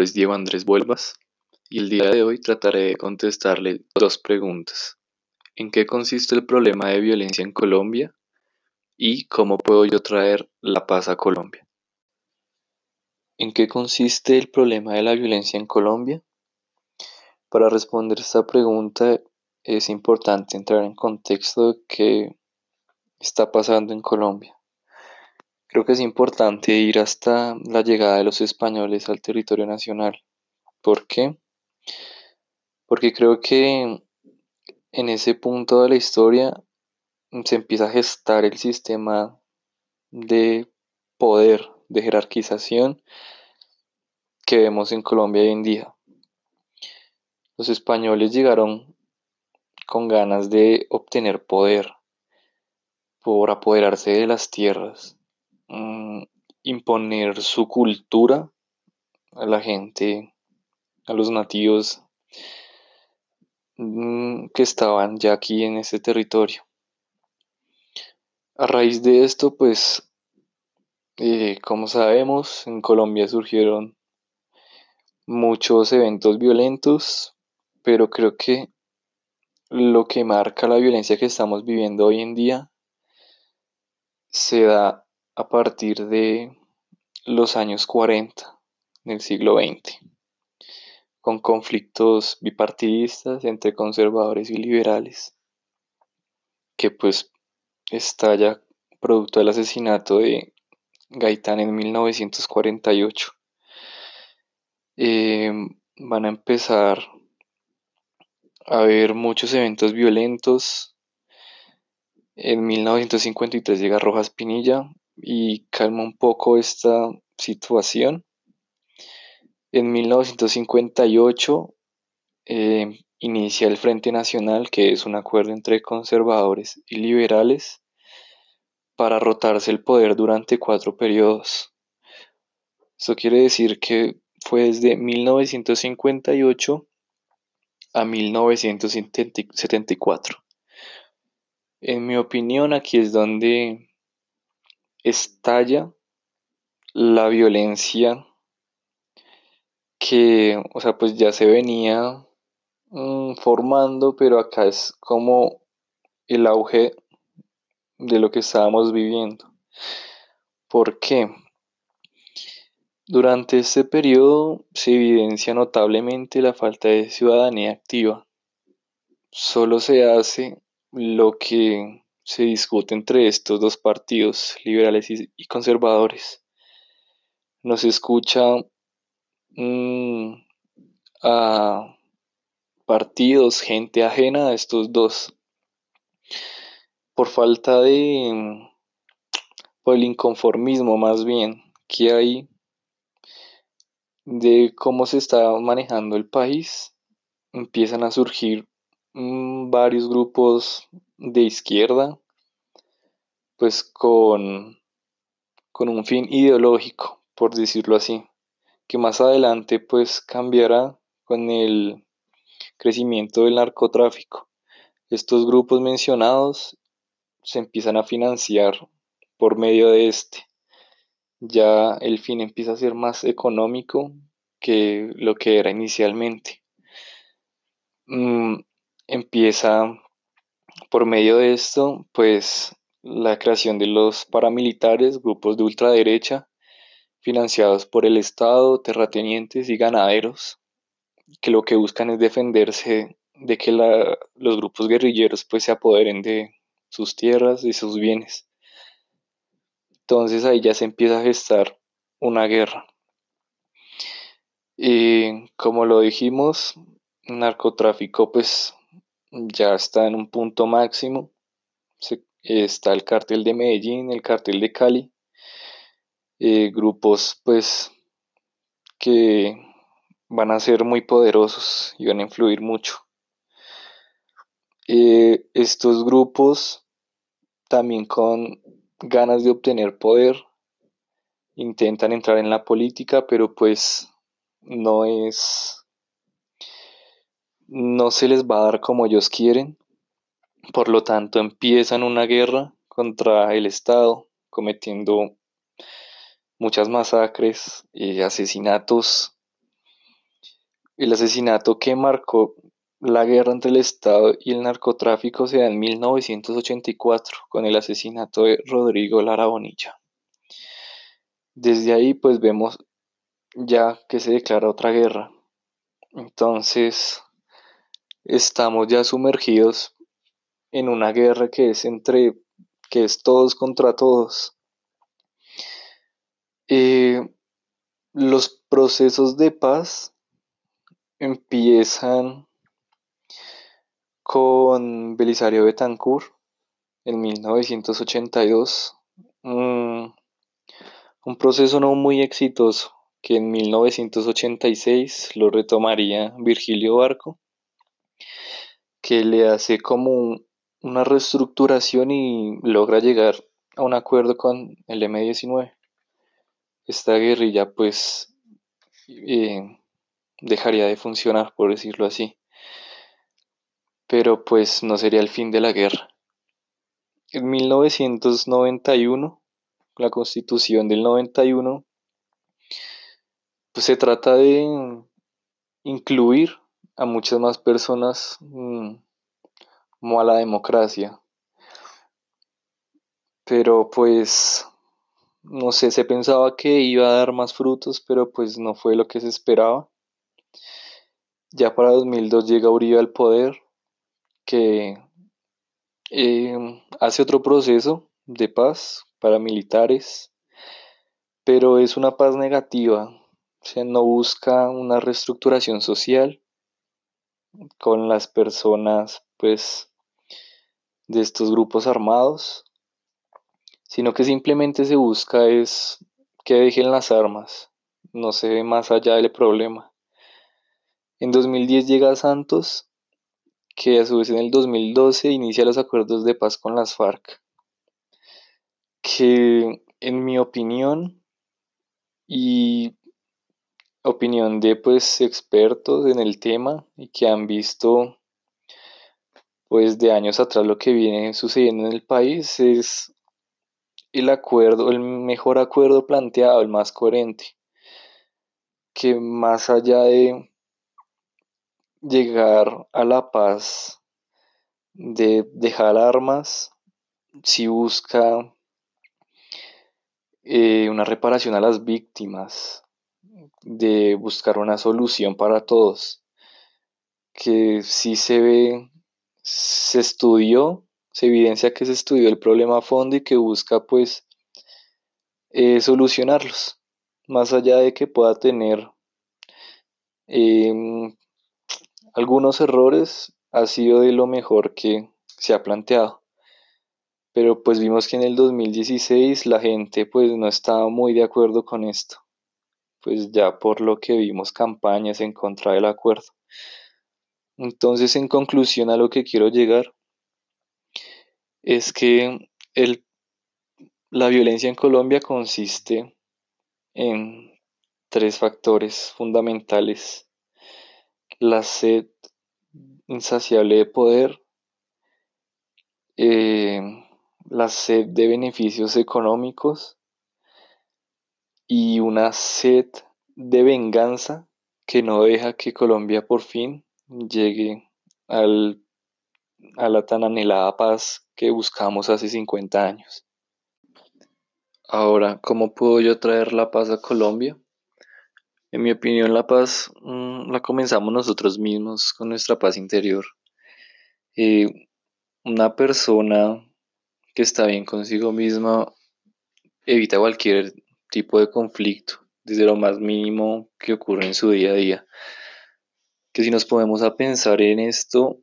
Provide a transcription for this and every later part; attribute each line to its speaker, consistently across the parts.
Speaker 1: nombre es Diego Andrés Vuelvas y el día de hoy trataré de contestarle dos preguntas. ¿En qué consiste el problema de violencia en Colombia? ¿Y cómo puedo yo traer la paz a Colombia? ¿En qué consiste el problema de la violencia en Colombia? Para responder esta pregunta es importante entrar en contexto de qué está pasando en Colombia. Creo que es importante ir hasta la llegada de los españoles al territorio nacional. ¿Por qué? Porque creo que en ese punto de la historia se empieza a gestar el sistema de poder, de jerarquización que vemos en Colombia hoy en día. Los españoles llegaron con ganas de obtener poder por apoderarse de las tierras Mm, imponer su cultura a la gente, a los nativos mm, que estaban ya aquí en este territorio. A raíz de esto, pues, eh, como sabemos, en Colombia surgieron muchos eventos violentos, pero creo que lo que marca la violencia que estamos viviendo hoy en día se da a partir de los años 40 del siglo XX, con conflictos bipartidistas entre conservadores y liberales, que pues estalla producto del asesinato de Gaitán en 1948. Em, van a empezar a haber muchos eventos violentos. En 1953 llega Rojas Pinilla, y calma un poco esta situación. En 1958 eh, inicia el Frente Nacional, que es un acuerdo entre conservadores y liberales para rotarse el poder durante cuatro periodos. Eso quiere decir que fue desde 1958 a 1974. En mi opinión, aquí es donde estalla la violencia que, o sea, pues ya se venía mm, formando, pero acá es como el auge de lo que estábamos viviendo. ¿Por qué? Durante este periodo se evidencia notablemente la falta de ciudadanía activa. Solo se hace lo que se discute entre estos dos partidos, liberales y, conservadores. No se escucha mm, a partidos, gente ajena a estos dos. Por falta de, por el inconformismo más bien que hay de cómo se está manejando el país, empiezan a surgir mm, varios grupos de izquierda, pues con, con un fin ideológico, por decirlo así, que más adelante pues cambiará con el crecimiento del narcotráfico. Estos grupos mencionados se empiezan a financiar por medio de este. Ya el fin empieza a ser más económico que lo que era inicialmente. Empieza por medio de esto, pues la creación de los paramilitares, grupos de ultraderecha, financiados por el Estado, terratenientes y ganaderos, que lo que buscan es defenderse de que los grupos guerrilleros pues se apoderen de sus tierras y sus bienes. Entonces ahí ya se empieza a gestar una guerra. Y como lo dijimos, narcotráfico pues ya está en un punto máximo. está el cartel de Medellín, el cartel de Cali, eh, grupos pues que van a ser muy poderosos y van a influir mucho. Eh, estos grupos también con ganas de obtener poder intentan entrar en la política, pero pues no es no se les va a dar como ellos quieren. Por lo tanto, empiezan una guerra contra el Estado, cometiendo muchas masacres y asesinatos el asesinato que marcó la guerra entre el Estado y el narcotráfico se da en 1984 con el asesinato de Rodrigo Lara Bonilla. Desde ahí pues vemos ya que se declara otra guerra. Entonces estamos ya sumergidos en una guerra que es entre que es todos contra todos. Eh, los procesos de paz empiezan con Belisario Betancourt en 1982. un proceso no muy exitoso que en 1986 lo retomaría Virgilio Barco, que le hace como una reestructuración y logra llegar a un acuerdo con el M-19. Esta guerrilla pues eh, dejaría de funcionar, por decirlo así pero pues no sería el fin de la guerra. En 1991, la constitución del 91, pues se trata de incluir a muchas más personas mm, como a la democracia. Pero pues, no sé, se pensaba que iba a dar más frutos, pero pues no fue lo que se esperaba. Ya para 2002 llega Uribe al poder que eh, hace otro proceso de paz para militares, pero es una paz negativa, o sea, no busca una reestructuración social con las personas, pues, de estos grupos armados, sino que simplemente se busca es que dejen las armas, no se ve más allá del problema. En 2010 llega Santos que a su vez en el 2012 inicia los acuerdos de paz con las FARC, que en mi opinión y opinión de pues expertos en el tema y que han visto pues de años atrás lo que viene sucediendo en el país es el acuerdo, el mejor acuerdo planteado, el más coherente, que más allá de llegar a la paz de dejar armas si busca eh, una reparación a las víctimas, de buscar una solución para todos, que si se ve, se estudió, se evidencia que se estudió el problema a fondo y que busca pues eh, solucionarlos, más allá de que pueda tener em, algunos errores ha sido de lo mejor que se ha planteado. Pero pues vimos que en el 2016 la gente pues no estaba muy de acuerdo con esto. Pues ya por lo que vimos campañas en contra del acuerdo. Entonces en conclusión a lo que quiero llegar es que el, la violencia en Colombia consiste en tres factores fundamentales la sed insaciable de poder, eh, la sed de beneficios económicos y una sed de venganza que no deja que Colombia por fin llegue al, a la tan anhelada paz que buscamos hace 50 años. Ahora, ¿cómo puedo yo traer la paz a Colombia? En mi opinión, la paz mm, la comenzamos nosotros mismos con nuestra paz interior. Eh, una persona que está bien consigo misma evita cualquier tipo de conflicto, desde lo más mínimo que ocurre en su día a día. Que si nos ponemos a pensar en esto,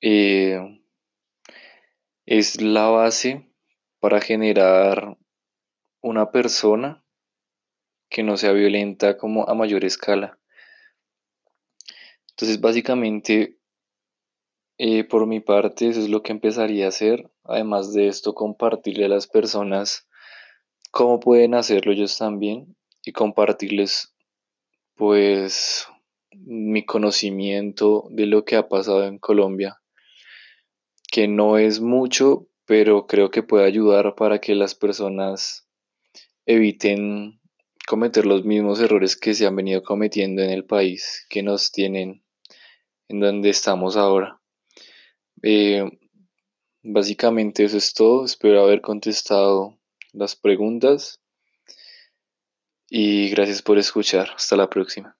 Speaker 1: eh, es la base para generar una persona que no sea violenta como a mayor escala. Entonces, básicamente, eh, por mi parte, eso es lo que empezaría a hacer. Además de esto, compartirle a las personas cómo pueden hacerlo ellos también y compartirles, pues, mi conocimiento de lo que ha pasado en Colombia, que no es mucho, pero creo que puede ayudar para que las personas eviten cometer los mismos errores que se han venido cometiendo en el país, que nos tienen en donde estamos ahora. Eh, básicamente eso es todo. Espero haber contestado las preguntas y gracias por escuchar. Hasta la próxima.